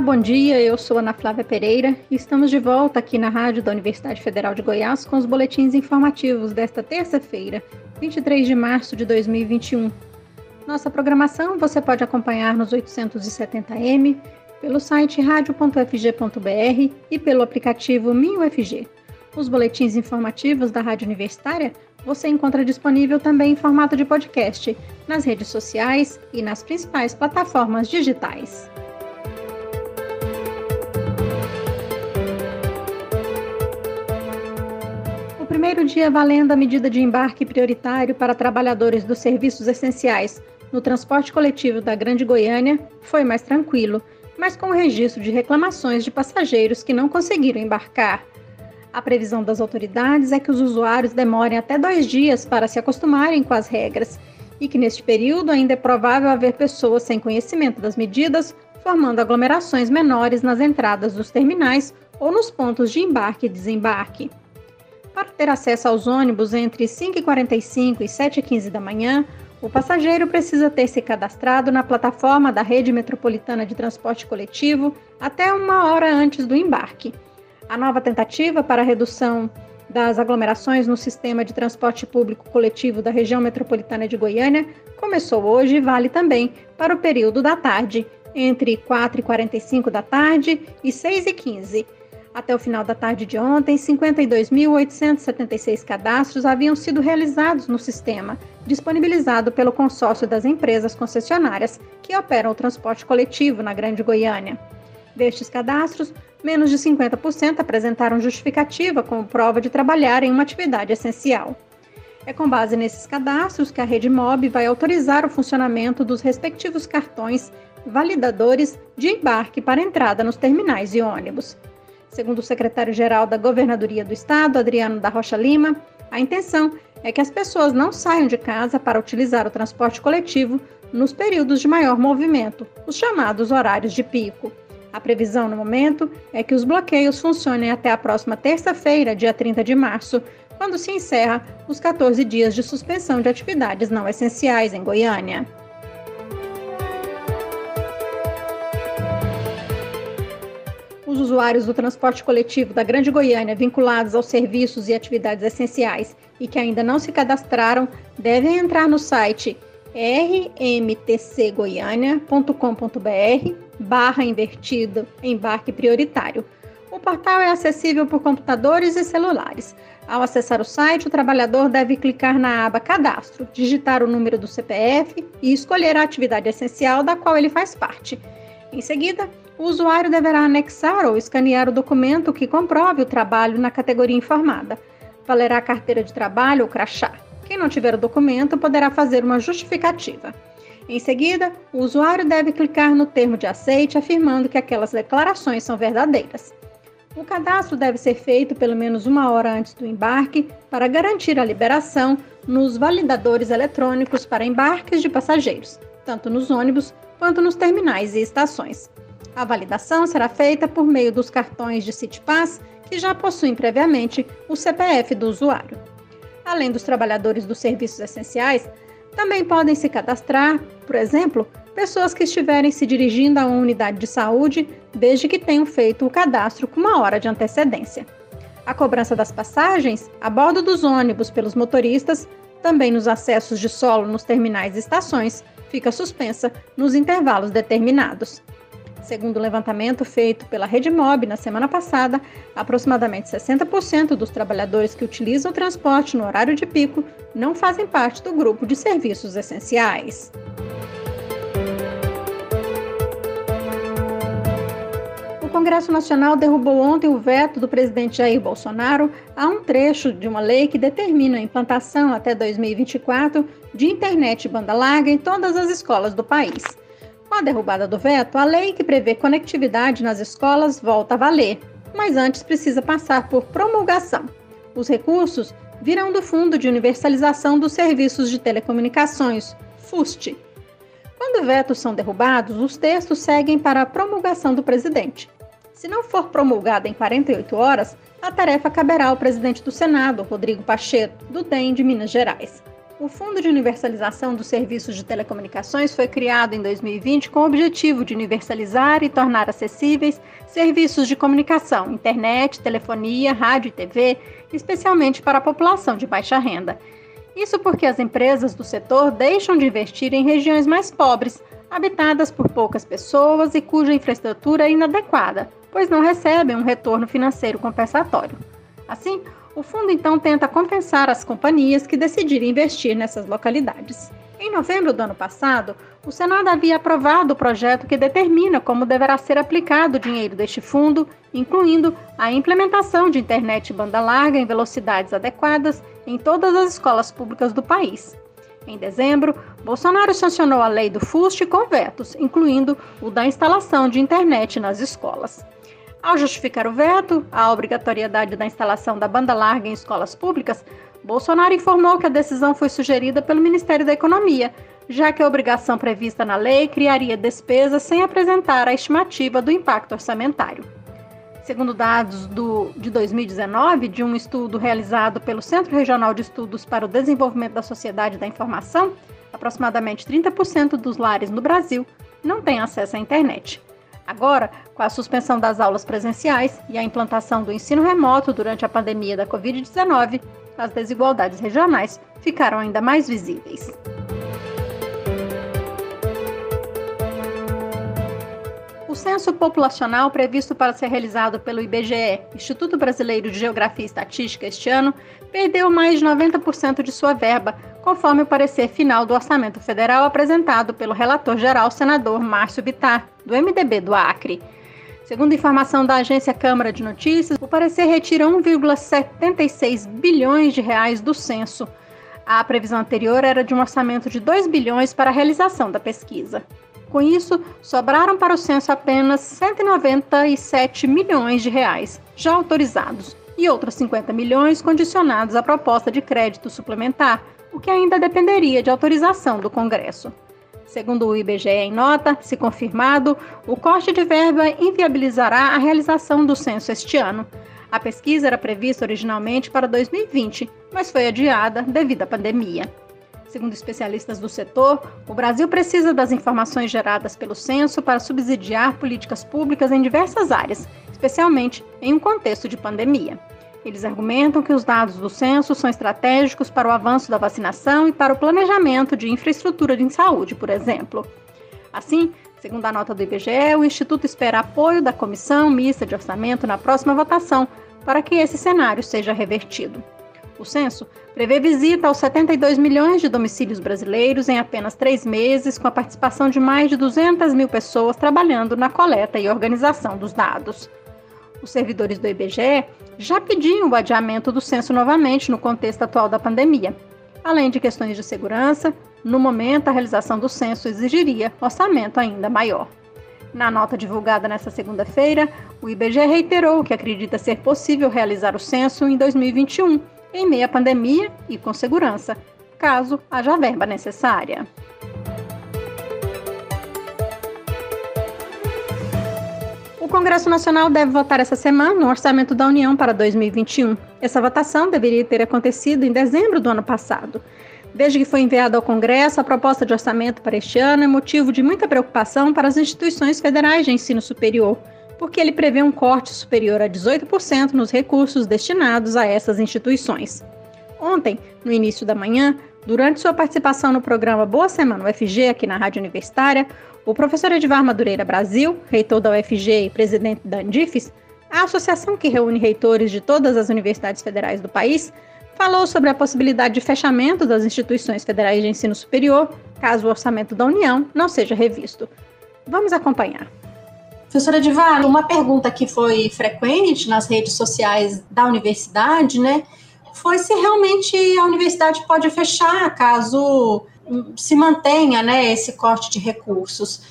Bom dia. Eu sou Ana Flávia Pereira e estamos de volta aqui na Rádio da Universidade Federal de Goiás com os boletins informativos desta terça-feira, 23 de março de 2021. Nossa programação você pode acompanhar nos 870m, pelo site radio.fg.br e pelo aplicativo MinUFG. Os boletins informativos da Rádio Universitária você encontra disponível também em formato de podcast nas redes sociais e nas principais plataformas digitais. Primeiro dia valendo a medida de embarque prioritário para trabalhadores dos serviços essenciais no transporte coletivo da Grande Goiânia foi mais tranquilo, mas com o registro de reclamações de passageiros que não conseguiram embarcar. A previsão das autoridades é que os usuários demorem até dois dias para se acostumarem com as regras e que neste período ainda é provável haver pessoas sem conhecimento das medidas, formando aglomerações menores nas entradas dos terminais ou nos pontos de embarque e desembarque. Para ter acesso aos ônibus entre 5h45 e 7h15 da manhã, o passageiro precisa ter se cadastrado na plataforma da Rede Metropolitana de Transporte Coletivo até uma hora antes do embarque. A nova tentativa para a redução das aglomerações no sistema de transporte público coletivo da região metropolitana de Goiânia começou hoje e vale também para o período da tarde, entre 4h45 da tarde e 6h15. Até o final da tarde de ontem, 52.876 cadastros haviam sido realizados no sistema, disponibilizado pelo consórcio das empresas concessionárias que operam o transporte coletivo na Grande Goiânia. Destes cadastros, menos de 50% apresentaram justificativa como prova de trabalhar em uma atividade essencial. É com base nesses cadastros que a Rede Mob vai autorizar o funcionamento dos respectivos cartões validadores de embarque para entrada nos terminais e ônibus. Segundo o secretário-geral da Governadoria do Estado, Adriano da Rocha Lima, a intenção é que as pessoas não saiam de casa para utilizar o transporte coletivo nos períodos de maior movimento, os chamados horários de pico. A previsão no momento é que os bloqueios funcionem até a próxima terça-feira, dia 30 de março, quando se encerra os 14 dias de suspensão de atividades não essenciais em Goiânia. Usuários do transporte coletivo da Grande Goiânia vinculados aos serviços e atividades essenciais e que ainda não se cadastraram devem entrar no site rmtcgoiania.com.br barra invertido embarque prioritário. O portal é acessível por computadores e celulares. Ao acessar o site, o trabalhador deve clicar na aba Cadastro, digitar o número do CPF e escolher a atividade essencial da qual ele faz parte. Em seguida, o usuário deverá anexar ou escanear o documento que comprove o trabalho na categoria informada. Valerá a carteira de trabalho ou crachá. Quem não tiver o documento poderá fazer uma justificativa. Em seguida, o usuário deve clicar no termo de aceite afirmando que aquelas declarações são verdadeiras. O cadastro deve ser feito pelo menos uma hora antes do embarque para garantir a liberação nos validadores eletrônicos para embarques de passageiros, tanto nos ônibus quanto nos terminais e estações. A validação será feita por meio dos cartões de CityPass que já possuem previamente o CPF do usuário. Além dos trabalhadores dos serviços essenciais, também podem se cadastrar, por exemplo, pessoas que estiverem se dirigindo a uma unidade de saúde desde que tenham feito o cadastro com uma hora de antecedência. A cobrança das passagens a bordo dos ônibus pelos motoristas, também nos acessos de solo nos terminais e estações, fica suspensa nos intervalos determinados. Segundo o levantamento feito pela Rede Mob na semana passada, aproximadamente 60% dos trabalhadores que utilizam o transporte no horário de pico não fazem parte do grupo de serviços essenciais. O Congresso Nacional derrubou ontem o veto do presidente Jair Bolsonaro a um trecho de uma lei que determina a implantação até 2024 de internet banda larga em todas as escolas do país. Com a derrubada do veto, a lei que prevê conectividade nas escolas volta a valer, mas antes precisa passar por promulgação. Os recursos virão do Fundo de Universalização dos Serviços de Telecomunicações, FUST. Quando vetos são derrubados, os textos seguem para a promulgação do presidente. Se não for promulgada em 48 horas, a tarefa caberá ao presidente do Senado, Rodrigo Pacheco, do DEM de Minas Gerais. O Fundo de Universalização dos Serviços de Telecomunicações foi criado em 2020 com o objetivo de universalizar e tornar acessíveis serviços de comunicação, internet, telefonia, rádio e TV, especialmente para a população de baixa renda. Isso porque as empresas do setor deixam de investir em regiões mais pobres, habitadas por poucas pessoas e cuja infraestrutura é inadequada, pois não recebem um retorno financeiro compensatório. Assim, o fundo então tenta compensar as companhias que decidirem investir nessas localidades. Em novembro do ano passado, o Senado havia aprovado o projeto que determina como deverá ser aplicado o dinheiro deste fundo, incluindo a implementação de internet banda larga em velocidades adequadas em todas as escolas públicas do país. Em dezembro, Bolsonaro sancionou a lei do FUST com vetos, incluindo o da instalação de internet nas escolas. Ao justificar o veto à obrigatoriedade da instalação da banda larga em escolas públicas, Bolsonaro informou que a decisão foi sugerida pelo Ministério da Economia, já que a obrigação prevista na lei criaria despesas sem apresentar a estimativa do impacto orçamentário. Segundo dados do, de 2019, de um estudo realizado pelo Centro Regional de Estudos para o Desenvolvimento da Sociedade da Informação, aproximadamente 30% dos lares no Brasil não têm acesso à internet. Agora, com a suspensão das aulas presenciais e a implantação do ensino remoto durante a pandemia da Covid-19, as desigualdades regionais ficaram ainda mais visíveis. Censo populacional previsto para ser realizado pelo IBGE, Instituto Brasileiro de Geografia e Estatística, este ano, perdeu mais de 90% de sua verba, conforme o parecer final do orçamento federal apresentado pelo relator geral senador Márcio Bitar, do MDB do Acre. Segundo informação da agência Câmara de Notícias, o parecer retira 1,76 bilhões de reais do censo. A previsão anterior era de um orçamento de 2 bilhões para a realização da pesquisa. Com isso, sobraram para o censo apenas 197 milhões de reais, já autorizados, e outros 50 milhões condicionados à proposta de crédito suplementar, o que ainda dependeria de autorização do Congresso. Segundo o IBGE em nota, se confirmado, o corte de verba inviabilizará a realização do censo este ano. A pesquisa era prevista originalmente para 2020, mas foi adiada devido à pandemia. Segundo especialistas do setor, o Brasil precisa das informações geradas pelo censo para subsidiar políticas públicas em diversas áreas, especialmente em um contexto de pandemia. Eles argumentam que os dados do censo são estratégicos para o avanço da vacinação e para o planejamento de infraestrutura de saúde, por exemplo. Assim, segundo a nota do IBGE, o Instituto espera apoio da Comissão Mista de Orçamento na próxima votação para que esse cenário seja revertido. O censo prevê visita aos 72 milhões de domicílios brasileiros em apenas três meses, com a participação de mais de 200 mil pessoas trabalhando na coleta e organização dos dados. Os servidores do IBGE já pediam o adiamento do censo novamente no contexto atual da pandemia. Além de questões de segurança, no momento a realização do censo exigiria orçamento ainda maior. Na nota divulgada nesta segunda-feira, o IBGE reiterou que acredita ser possível realizar o censo em 2021, em meio à pandemia e com segurança, caso haja verba necessária. O Congresso Nacional deve votar essa semana no Orçamento da União para 2021. Essa votação deveria ter acontecido em dezembro do ano passado. Desde que foi enviada ao Congresso, a proposta de orçamento para este ano é motivo de muita preocupação para as instituições federais de ensino superior, porque ele prevê um corte superior a 18% nos recursos destinados a essas instituições. Ontem, no início da manhã, durante sua participação no programa Boa Semana UFG aqui na Rádio Universitária, o professor Edvar Madureira Brasil, reitor da UFG e presidente da Andifes, a associação que reúne reitores de todas as universidades federais do país, falou sobre a possibilidade de fechamento das instituições federais de ensino superior, caso o orçamento da União não seja revisto. Vamos acompanhar. Professora Edvar, uma pergunta que foi frequente nas redes sociais da universidade, né, foi se realmente a universidade pode fechar caso se mantenha né, esse corte de recursos.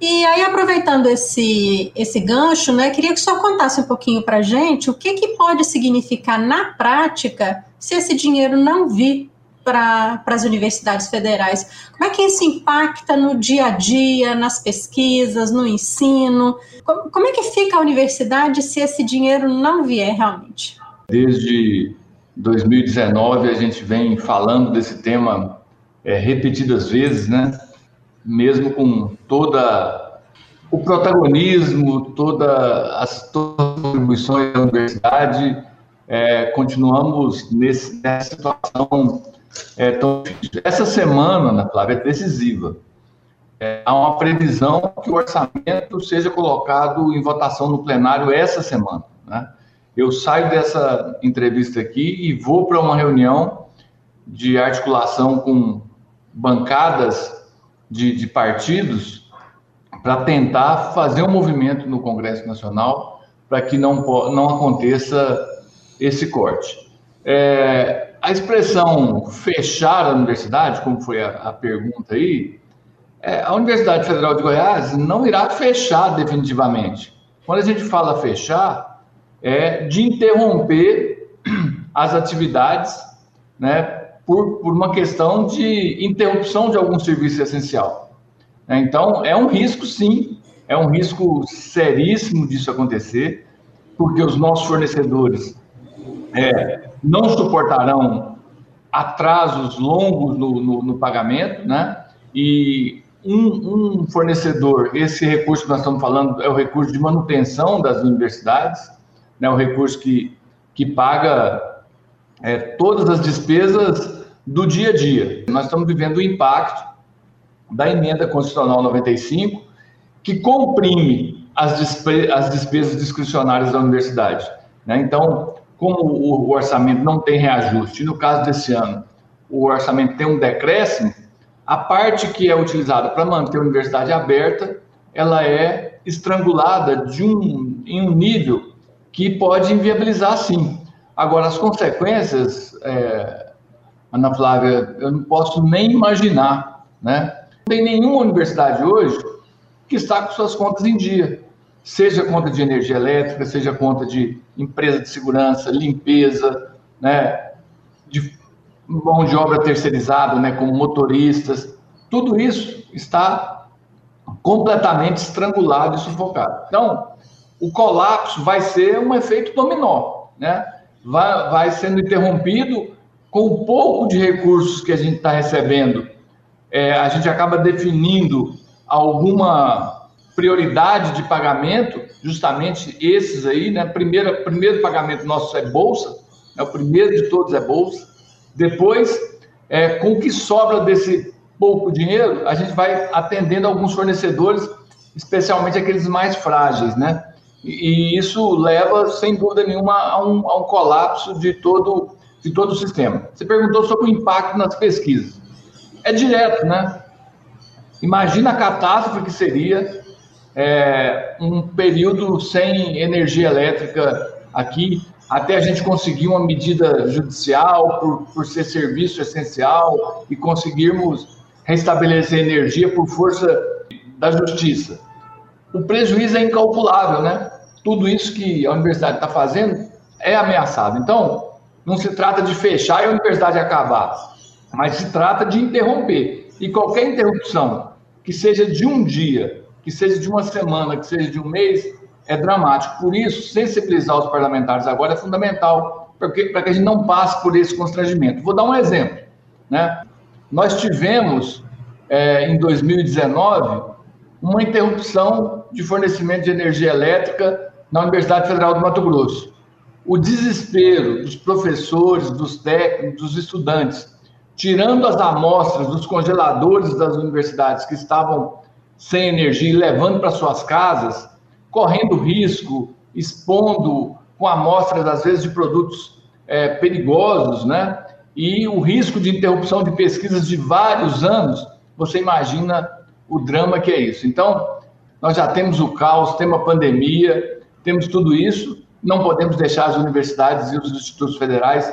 E aí, aproveitando esse, esse gancho, né, queria que o senhor contasse um pouquinho para a gente o que, que pode significar na prática se esse dinheiro não vir para as universidades federais. Como é que isso impacta no dia a dia, nas pesquisas, no ensino? Como, como é que fica a universidade se esse dinheiro não vier realmente? Desde 2019 a gente vem falando desse tema é, repetidas vezes, né? Mesmo com toda o protagonismo, toda as, todas as contribuições da universidade, é, continuamos nesse, nessa situação é, tão difícil. Essa semana, Ana Flávia, é decisiva. É, há uma previsão que o orçamento seja colocado em votação no plenário essa semana. Né? Eu saio dessa entrevista aqui e vou para uma reunião de articulação com bancadas de, de partidos para tentar fazer um movimento no Congresso Nacional para que não, não aconteça esse corte. É, a expressão fechar a universidade, como foi a, a pergunta aí, é, a Universidade Federal de Goiás não irá fechar definitivamente. Quando a gente fala fechar, é de interromper as atividades, né, por, por uma questão de interrupção de algum serviço essencial. É, então, é um risco, sim, é um risco seríssimo disso acontecer, porque os nossos fornecedores é, não suportarão atrasos longos no, no, no pagamento, né? E um, um, fornecedor, esse recurso que nós estamos falando é o recurso de manutenção das universidades, né? O recurso que, que paga é, todas as despesas do dia a dia. Nós estamos vivendo o impacto da emenda constitucional 95, que comprime as, despe as despesas discricionárias da universidade. Né? Então, como o orçamento não tem reajuste, no caso desse ano, o orçamento tem um decréscimo, a parte que é utilizada para manter a universidade aberta, ela é estrangulada de um, em um nível que pode inviabilizar sim. Agora, as consequências, é, Ana Flávia, eu não posso nem imaginar, né? Não tem nenhuma universidade hoje que está com suas contas em dia seja conta de energia elétrica, seja conta de empresa de segurança, limpeza, né, de mão de obra terceirizada, né, como motoristas, tudo isso está completamente estrangulado e sufocado. Então, o colapso vai ser um efeito dominó, né? Vai, vai sendo interrompido com o pouco de recursos que a gente está recebendo. É, a gente acaba definindo alguma prioridade de pagamento, justamente esses aí, né? Primeiro, primeiro pagamento nosso é bolsa, né? o primeiro de todos é bolsa. Depois, é, com o que sobra desse pouco dinheiro, a gente vai atendendo alguns fornecedores, especialmente aqueles mais frágeis, né? E, e isso leva, sem dúvida nenhuma, a um, a um colapso de todo, de todo o sistema. Você perguntou sobre o impacto nas pesquisas. É direto, né? Imagina a catástrofe que seria é, um período sem energia elétrica aqui, até a gente conseguir uma medida judicial por, por ser serviço essencial e conseguirmos restabelecer energia por força da justiça. O prejuízo é incalculável, né? Tudo isso que a universidade está fazendo é ameaçado. Então, não se trata de fechar e a universidade acabar, mas se trata de interromper. E qualquer interrupção que seja de um dia que seja de uma semana, que seja de um mês, é dramático. Por isso, sensibilizar os parlamentares agora é fundamental, para que, a gente não passe por esse constrangimento. Vou dar um exemplo. Né? Nós tivemos, é, em 2019, uma interrupção de fornecimento de energia elétrica na Universidade Federal do Mato Grosso. O desespero dos professores, dos técnicos, dos estudantes, tirando as amostras dos congeladores das universidades que estavam sem energia e levando para suas casas, correndo risco, expondo com amostras, às vezes, de produtos é, perigosos, né? E o risco de interrupção de pesquisas de vários anos, você imagina o drama que é isso. Então, nós já temos o caos, temos a pandemia, temos tudo isso, não podemos deixar as universidades e os institutos federais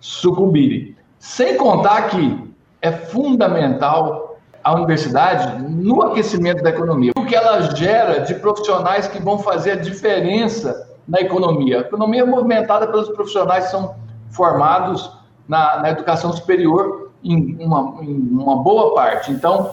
sucumbirem. Sem contar que é fundamental a universidade no aquecimento da economia. O que ela gera de profissionais que vão fazer a diferença na economia. A economia é movimentada pelos profissionais que são formados na, na educação superior em uma, em uma, boa parte. Então,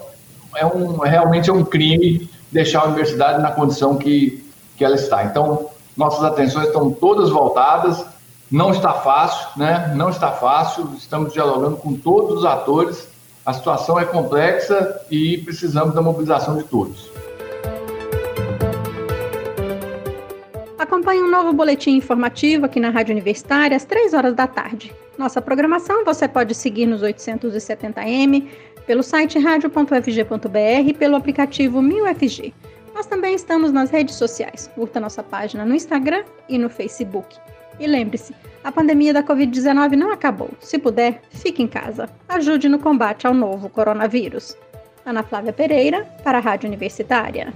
é um, realmente é um crime deixar a universidade na condição que, que ela está. Então, nossas atenções estão todas voltadas Não está fácil, né? Não está fácil. Estamos dialogando com todos os atores. A situação é complexa e precisamos da mobilização de todos. Acompanhe um novo boletim informativo aqui na Rádio Universitária às 3 horas da tarde. Nossa programação você pode seguir nos 870m, pelo site radio.fg.br e pelo aplicativo 1000FG. Nós também estamos nas redes sociais. Curta nossa página no Instagram e no Facebook. E lembre-se, a pandemia da Covid-19 não acabou. Se puder, fique em casa. Ajude no combate ao novo coronavírus. Ana Flávia Pereira, para a Rádio Universitária.